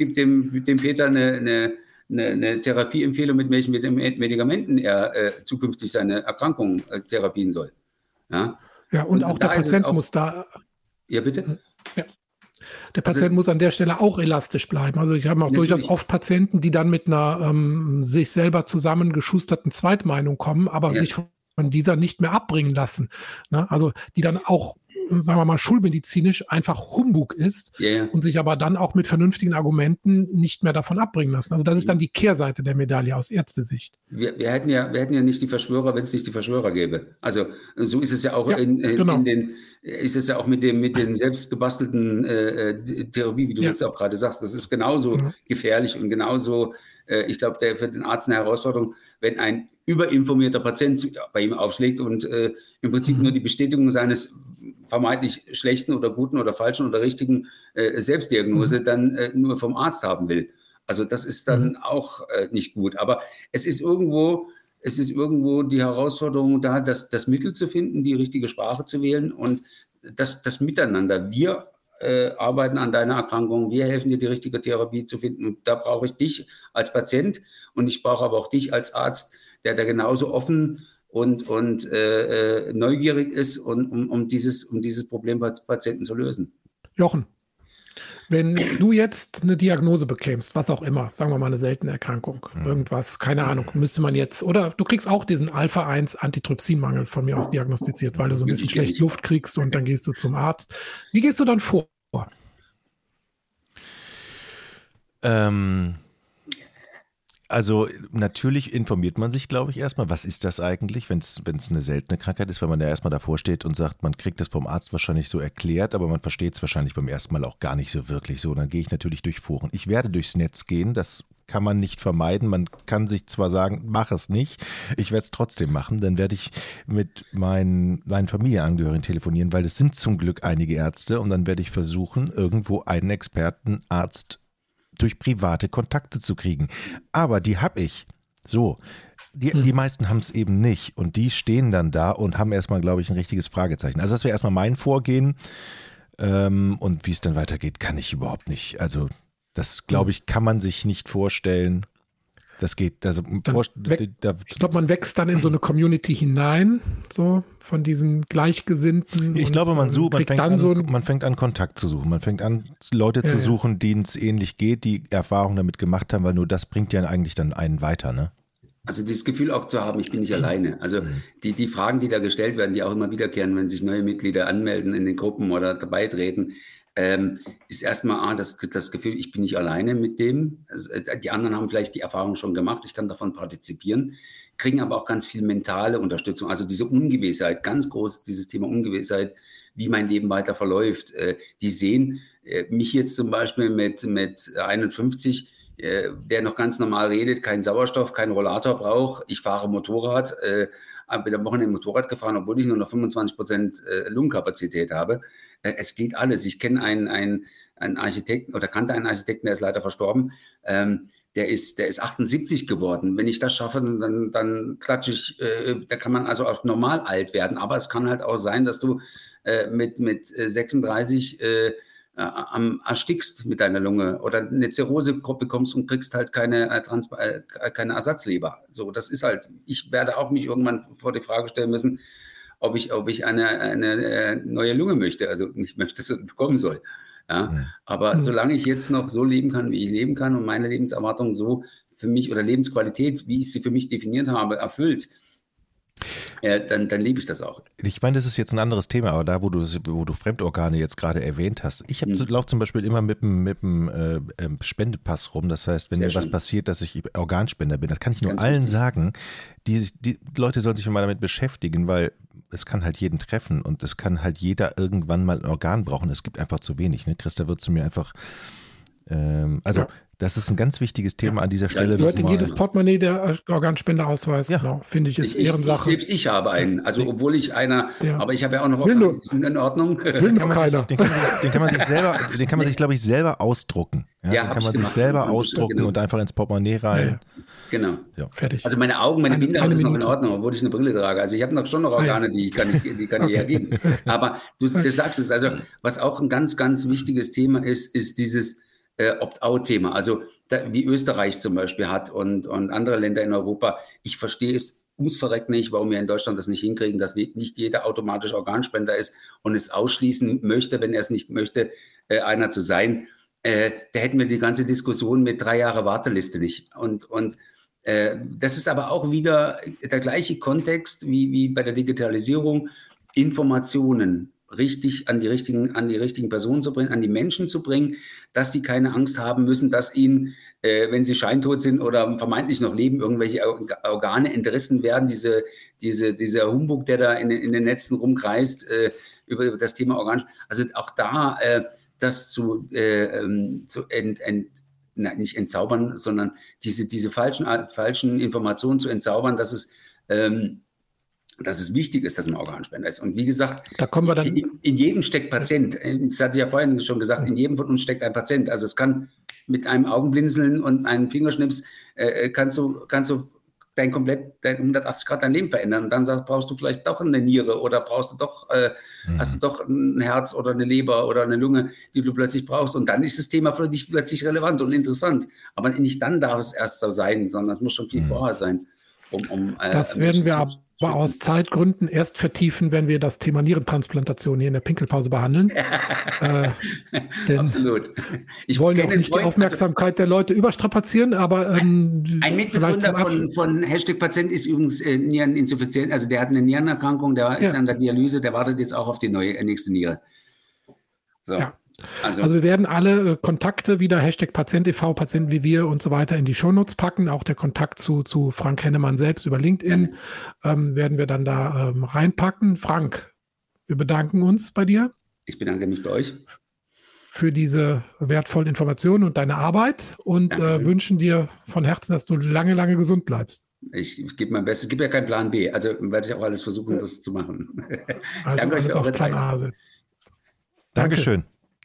gebe dem, dem Peter eine, eine, eine, eine Therapieempfehlung, mit welchen Medikamenten er äh, zukünftig seine Erkrankung äh, therapien soll. Ja, ja und, und auch der Patient auch, muss da. Ja, bitte? Ja. Der also Patient also, muss an der Stelle auch elastisch bleiben. Also ich habe auch natürlich. durchaus oft Patienten, die dann mit einer ähm, sich selber zusammengeschusterten Zweitmeinung kommen, aber ja. sich von dieser nicht mehr abbringen lassen. Ne? Also die dann auch sagen wir mal, schulmedizinisch einfach Humbug ist yeah. und sich aber dann auch mit vernünftigen Argumenten nicht mehr davon abbringen lassen. Also das ist dann die Kehrseite der Medaille aus Ärztesicht. Wir, wir hätten ja, wir hätten ja nicht die Verschwörer, wenn es nicht die Verschwörer gäbe. Also so ist es ja auch ja, in, in, genau. in, den, ist es ja auch mit dem, mit den selbstgebastelten äh, äh, Therapie, wie du ja. jetzt auch gerade sagst. Das ist genauso mhm. gefährlich und genauso äh, ich glaube, der für den Arzt eine Herausforderung, wenn ein überinformierter Patient bei ihm aufschlägt und äh, im Prinzip mhm. nur die Bestätigung seines vermeintlich schlechten oder guten oder falschen oder richtigen äh, Selbstdiagnose mhm. dann äh, nur vom Arzt haben will. Also das ist dann mhm. auch äh, nicht gut. Aber es ist irgendwo, es ist irgendwo die Herausforderung da, das, das Mittel zu finden, die richtige Sprache zu wählen und das, das Miteinander. Wir äh, arbeiten an deiner Erkrankung, wir helfen dir, die richtige Therapie zu finden. Und da brauche ich dich als Patient und ich brauche aber auch dich als Arzt, der da genauso offen und, und äh, äh, neugierig ist, und, um, um, dieses, um dieses Problem bei Patienten zu lösen. Jochen. Wenn du jetzt eine Diagnose bekämst, was auch immer, sagen wir mal eine seltene Erkrankung, mhm. irgendwas, keine Ahnung, müsste man jetzt, oder du kriegst auch diesen Alpha-1 Antitrypsinmangel von mir aus diagnostiziert, weil du so ein bisschen schlecht Luft kriegst und dann gehst du zum Arzt. Wie gehst du dann vor? Ähm, also natürlich informiert man sich, glaube ich, erstmal, was ist das eigentlich, wenn es eine seltene Krankheit ist, weil man ja erstmal davor steht und sagt, man kriegt das vom Arzt wahrscheinlich so erklärt, aber man versteht es wahrscheinlich beim ersten Mal auch gar nicht so wirklich so. Dann gehe ich natürlich durch Foren. Ich werde durchs Netz gehen, das kann man nicht vermeiden. Man kann sich zwar sagen, mach es nicht, ich werde es trotzdem machen. Dann werde ich mit meinen, meinen Familienangehörigen telefonieren, weil es sind zum Glück einige Ärzte und dann werde ich versuchen, irgendwo einen Expertenarzt durch private Kontakte zu kriegen. Aber die habe ich. So. Die, hm. die meisten haben es eben nicht und die stehen dann da und haben erstmal, glaube ich, ein richtiges Fragezeichen. Also das wäre erstmal mein Vorgehen ähm, und wie es dann weitergeht, kann ich überhaupt nicht. Also das, glaube hm. ich, kann man sich nicht vorstellen. Das geht, also da, ich glaube, man wächst dann in so eine Community hinein, so von diesen Gleichgesinnten. Ich glaube, man sucht, man fängt, an, so man fängt an, Kontakt zu suchen. Man fängt an, Leute ja, zu suchen, denen es ähnlich geht, die Erfahrungen damit gemacht haben, weil nur das bringt ja eigentlich dann einen weiter, ne? Also dieses Gefühl auch zu haben, ich bin nicht alleine. Also mhm. die, die Fragen, die da gestellt werden, die auch immer wiederkehren, wenn sich neue Mitglieder anmelden in den Gruppen oder dabei treten, ähm, ist erstmal ah, das, das Gefühl, ich bin nicht alleine mit dem. Also, die anderen haben vielleicht die Erfahrung schon gemacht, ich kann davon partizipieren, kriegen aber auch ganz viel mentale Unterstützung. Also diese Ungewissheit, ganz groß dieses Thema Ungewissheit, wie mein Leben weiter verläuft. Äh, die sehen äh, mich jetzt zum Beispiel mit, mit 51, äh, der noch ganz normal redet, keinen Sauerstoff, keinen Rollator braucht. Ich fahre Motorrad, äh, bin am Wochenende Motorrad gefahren, obwohl ich nur noch 25 Prozent äh, Lungenkapazität habe. Äh, es geht alles. Ich kenne einen, einen, einen Architekten oder kannte einen Architekten, der ist leider verstorben. Ähm, der ist, der ist 78 geworden. Wenn ich das schaffe, dann, dann klatsche ich, äh, da kann man also auch normal alt werden. Aber es kann halt auch sein, dass du äh, mit, mit 36 äh, äh, am erstickst mit deiner Lunge oder eine Zirrhose bekommst und kriegst halt keine, äh, Trans äh, keine Ersatzleber. So, das ist halt, ich werde auch mich irgendwann vor die Frage stellen müssen, ob ich, ob ich eine, eine, äh, neue Lunge möchte, also nicht möchte, es bekommen soll. Ja? ja. Aber mhm. solange ich jetzt noch so leben kann, wie ich leben kann und meine Lebenserwartung so für mich oder Lebensqualität, wie ich sie für mich definiert habe, erfüllt, äh, dann, dann liebe ich das auch. Ich meine, das ist jetzt ein anderes Thema, aber da, wo du, wo du Fremdorgane jetzt gerade erwähnt hast, ich mhm. laufe zum Beispiel immer mit dem, mit dem äh, ähm, Spendepass rum. Das heißt, wenn Sehr mir schön. was passiert, dass ich Organspender bin, das kann ich nur Ganz allen wichtig. sagen. Die, die Leute sollen sich mal damit beschäftigen, weil es kann halt jeden treffen und es kann halt jeder irgendwann mal ein Organ brauchen. Es gibt einfach zu wenig. Ne? Christa wird zu mir einfach ähm, also ja. Das ist ein ganz wichtiges Thema ja. an dieser Stelle. Ja, gehört in jedes Portemonnaie der Organspendeausweis, ja. genau, finde ich, ist ich, Ehrensache. Ich, selbst ich habe einen, also obwohl ich einer, ja. aber ich habe ja auch noch Organ, in Ordnung. Will nur keiner. den, kann man sich, den kann man sich selber, den kann man sich, glaube ich, selber ausdrucken. Ja, ja den kann man sich selber ausdrucken genau. und einfach ins Portemonnaie rein. Genau. Ja. Fertig. Also meine Augen, meine Binde ist noch in Ordnung, obwohl ich eine Brille trage. Also ich habe noch schon noch Organe, die kann ich, die kann ich hergeben. Aber du, du sagst es, also was auch ein ganz, ganz wichtiges Thema ist, ist dieses äh, Opt-out-Thema. Also da, wie Österreich zum Beispiel hat und, und andere Länder in Europa. Ich verstehe es ums Verreck nicht, warum wir in Deutschland das nicht hinkriegen, dass nicht jeder automatisch Organspender ist und es ausschließen möchte, wenn er es nicht möchte, äh, einer zu sein. Äh, da hätten wir die ganze Diskussion mit drei Jahre Warteliste nicht. Und, und das ist aber auch wieder der gleiche Kontext wie, wie bei der Digitalisierung. Informationen richtig an die richtigen, an die richtigen Personen zu bringen, an die Menschen zu bringen, dass die keine Angst haben müssen, dass ihnen, äh, wenn sie scheintot sind oder vermeintlich noch leben, irgendwelche Organe entrissen werden. Diese, diese, dieser Humbug, der da in, in den Netzen rumkreist, äh, über das Thema Organ. Also auch da äh, das zu, äh, ähm, zu ent, ent, na, nicht entzaubern, sondern diese, diese falschen, falschen Informationen zu entzaubern, dass es ähm, dass es wichtig ist, dass man Organspender ist. Und wie gesagt, da kommen wir dann in, in jedem steckt Patient. Das hatte ich ja vorhin schon gesagt, in jedem von uns steckt ein Patient. Also es kann mit einem Augenblinzeln und einem Fingerschnips äh, äh kannst du kannst du dein komplett dein 180 Grad dein Leben verändern. Und dann sagst, brauchst du vielleicht doch eine Niere oder brauchst du doch äh, mhm. hast du doch ein Herz oder eine Leber oder eine Lunge, die du plötzlich brauchst. Und dann ist das Thema für dich plötzlich relevant und interessant. Aber nicht dann darf es erst so sein, sondern es muss schon viel mhm. vorher sein. Um, um, äh, das werden wir ab Aber aus Zeitgründen erst vertiefen, wenn wir das Thema Nierentransplantation hier in der Pinkelpause behandeln. äh, denn Absolut. Ich wollen ja auch nicht Freund, die Aufmerksamkeit der Leute überstrapazieren, aber ähm, ein Mitbegründer von, von Hashtag Patient ist übrigens äh, Niereninsuffizienz, also der hat eine Nierenerkrankung, der ist ja. an der Dialyse, der wartet jetzt auch auf die neue äh, nächste Niere. So. Ja. Also, also, wir werden alle äh, Kontakte wieder, Hashtag Patient e.V., Patienten wie wir und so weiter in die Shownotes packen. Auch der Kontakt zu, zu Frank Hennemann selbst über LinkedIn ähm, werden wir dann da ähm, reinpacken. Frank, wir bedanken uns bei dir. Ich bedanke mich bei euch. Für diese wertvollen Informationen und deine Arbeit und äh, wünschen dir von Herzen, dass du lange, lange gesund bleibst. Ich, ich gebe mein Bestes. Es gibt ja keinen Plan B. Also werde ich auch alles versuchen, das zu machen. Also danke euch für eure Plan A. Dankeschön.